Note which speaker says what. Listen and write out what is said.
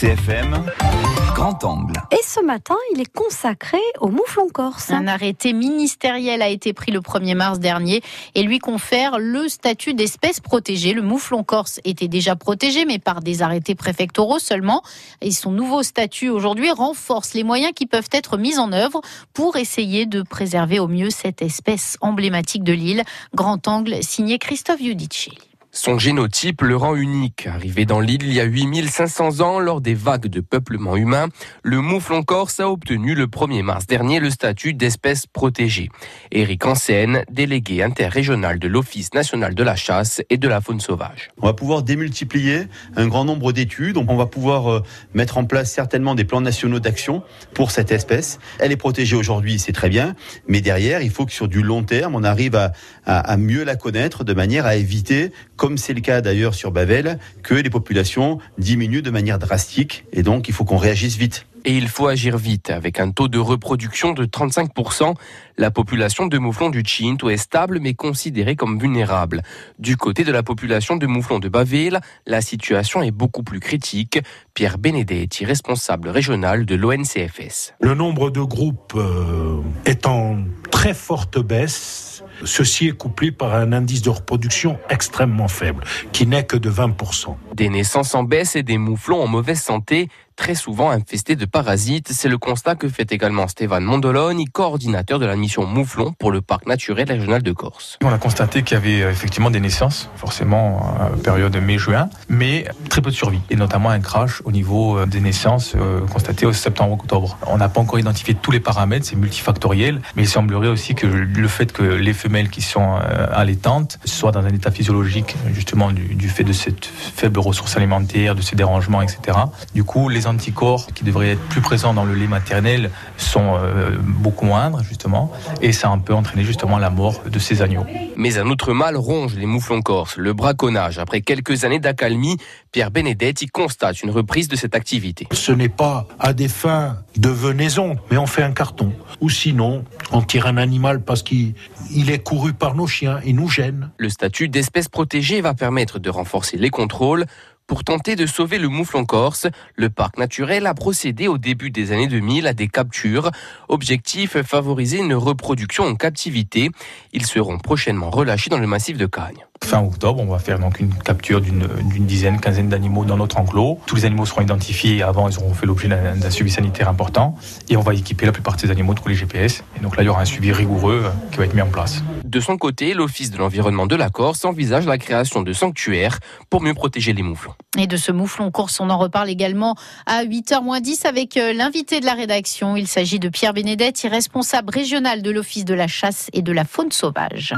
Speaker 1: CFM, grand angle.
Speaker 2: Et ce matin, il est consacré au mouflon corse.
Speaker 3: Un arrêté ministériel a été pris le 1er mars dernier et lui confère le statut d'espèce protégée. Le mouflon corse était déjà protégé, mais par des arrêtés préfectoraux seulement. Et son nouveau statut aujourd'hui renforce les moyens qui peuvent être mis en œuvre pour essayer de préserver au mieux cette espèce emblématique de l'île. Grand angle signé Christophe Giudicelli.
Speaker 4: Son génotype le rend unique. Arrivé dans l'île il y a 8500 ans lors des vagues de peuplement humain, le mouflon corse a obtenu le 1er mars dernier le statut d'espèce protégée. Éric Ancène, délégué interrégional de l'Office national de la chasse et de la faune sauvage.
Speaker 5: On va pouvoir démultiplier un grand nombre d'études. On va pouvoir euh, mettre en place certainement des plans nationaux d'action pour cette espèce. Elle est protégée aujourd'hui, c'est très bien. Mais derrière, il faut que sur du long terme, on arrive à mieux la connaître de manière à éviter comme c'est le cas d'ailleurs sur Bavel, que les populations diminuent de manière drastique. Et donc, il faut qu'on réagisse vite.
Speaker 4: Et il faut agir vite. Avec un taux de reproduction de 35%, la population de mouflons du Cinto est stable mais considérée comme vulnérable. Du côté de la population de mouflons de Bavel, la situation est beaucoup plus critique. Pierre Benedetti, responsable régional de l'ONCFS.
Speaker 6: Le nombre de groupes euh, est en très forte baisse. Ceci est couplé par un indice de reproduction extrêmement faible, qui n'est que de 20%.
Speaker 4: Des naissances en baisse et des mouflons en mauvaise santé, très souvent infestés de parasites. C'est le constat que fait également Stéphane Mondoloni, coordinateur de la mission Mouflon pour le parc naturel régional de Corse.
Speaker 7: On a constaté qu'il y avait effectivement des naissances, forcément à période mai-juin, mais très peu de survie, et notamment un crash au niveau des naissances euh, constatées au septembre-octobre. On n'a pas encore identifié tous les paramètres, c'est multifactoriel, mais il semblerait aussi que le fait que les femelles qui sont euh, allaitantes soient dans un état physiologique, justement du, du fait de cette faible ressource alimentaire, de ces dérangements, etc. Du coup, les anticorps qui devraient être plus présents dans le lait maternel sont euh, beaucoup moindres, justement, et ça a un peu entraîné justement la mort de ces agneaux.
Speaker 4: Mais un autre mal ronge les mouflons corses, le braconnage. Après quelques années d'accalmie, Pierre Benedetti constate une reprise de cette activité.
Speaker 6: Ce n'est pas à des fins de venaison, mais on fait un carton. Ou sinon, on tire un animal parce qu'il il est couru par nos chiens et nous gêne.
Speaker 4: Le statut d'espèce protégée va permettre de renforcer les contrôles. Pour tenter de sauver le mouflon corse, le parc naturel a procédé au début des années 2000 à des captures. Objectif, favoriser une reproduction en captivité. Ils seront prochainement relâchés dans le massif de Cagne.
Speaker 7: Fin octobre, on va faire donc une capture d'une dizaine, quinzaine d'animaux dans notre enclos. Tous les animaux seront identifiés. Avant, ils auront fait l'objet d'un suivi sanitaire important. Et on va équiper la plupart de ces animaux de tous les GPS. Et donc là, il y aura un suivi rigoureux qui va être mis en place.
Speaker 4: De son côté, l'Office de l'environnement de la Corse envisage la création de sanctuaires pour mieux protéger les mouflons.
Speaker 3: Et de ce mouflon corse, on en reparle également à 8h10 avec l'invité de la rédaction. Il s'agit de Pierre Benedetti, responsable régional de l'Office de la chasse et de la faune sauvage.